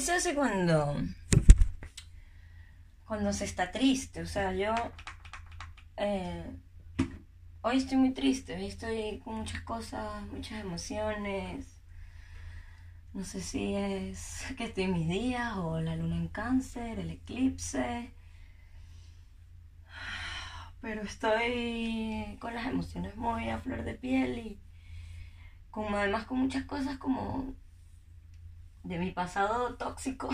se hace cuando cuando se está triste. O sea, yo eh, hoy estoy muy triste, hoy estoy con muchas cosas, muchas emociones. No sé si es que estoy en mis días o la luna en cáncer, el eclipse. Pero estoy con las emociones muy a flor de piel y como además con muchas cosas como de mi pasado tóxico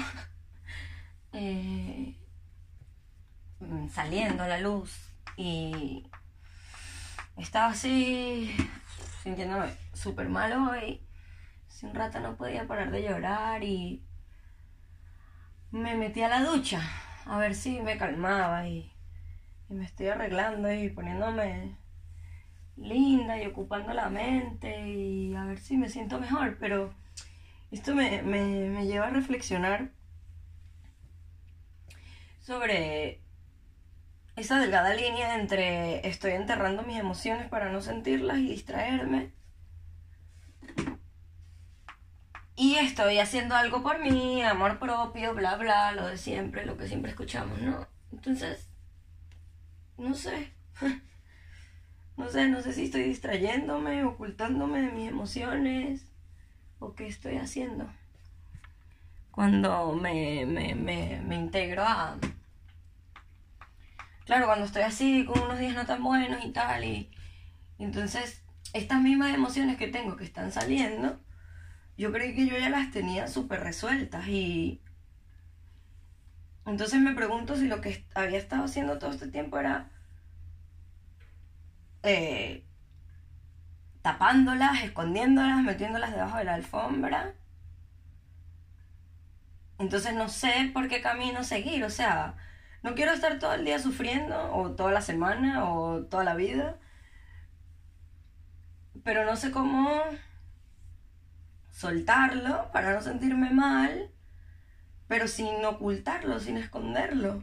eh, saliendo a la luz y estaba así sintiéndome súper mal hoy. Hace un rato no podía parar de llorar y me metí a la ducha a ver si me calmaba y me estoy arreglando y poniéndome linda y ocupando la mente y a ver si me siento mejor, pero esto me, me lleva a reflexionar sobre esa delgada línea entre estoy enterrando mis emociones para no sentirlas y distraerme. Y estoy haciendo algo por mí, amor propio, bla, bla, lo de siempre, lo que siempre escuchamos, ¿no? Entonces, no sé. No sé, no sé si estoy distrayéndome, ocultándome de mis emociones o qué estoy haciendo. Cuando me, me, me, me integro a, claro, cuando estoy así, con unos días no tan buenos y tal, y, entonces estas mismas emociones que tengo que están saliendo, yo creí que yo ya las tenía súper resueltas y entonces me pregunto si lo que había estado haciendo todo este tiempo era eh, tapándolas, escondiéndolas, metiéndolas debajo de la alfombra. Entonces no sé por qué camino seguir, o sea, no quiero estar todo el día sufriendo, o toda la semana, o toda la vida. Pero no sé cómo soltarlo para no sentirme mal, pero sin ocultarlo, sin esconderlo.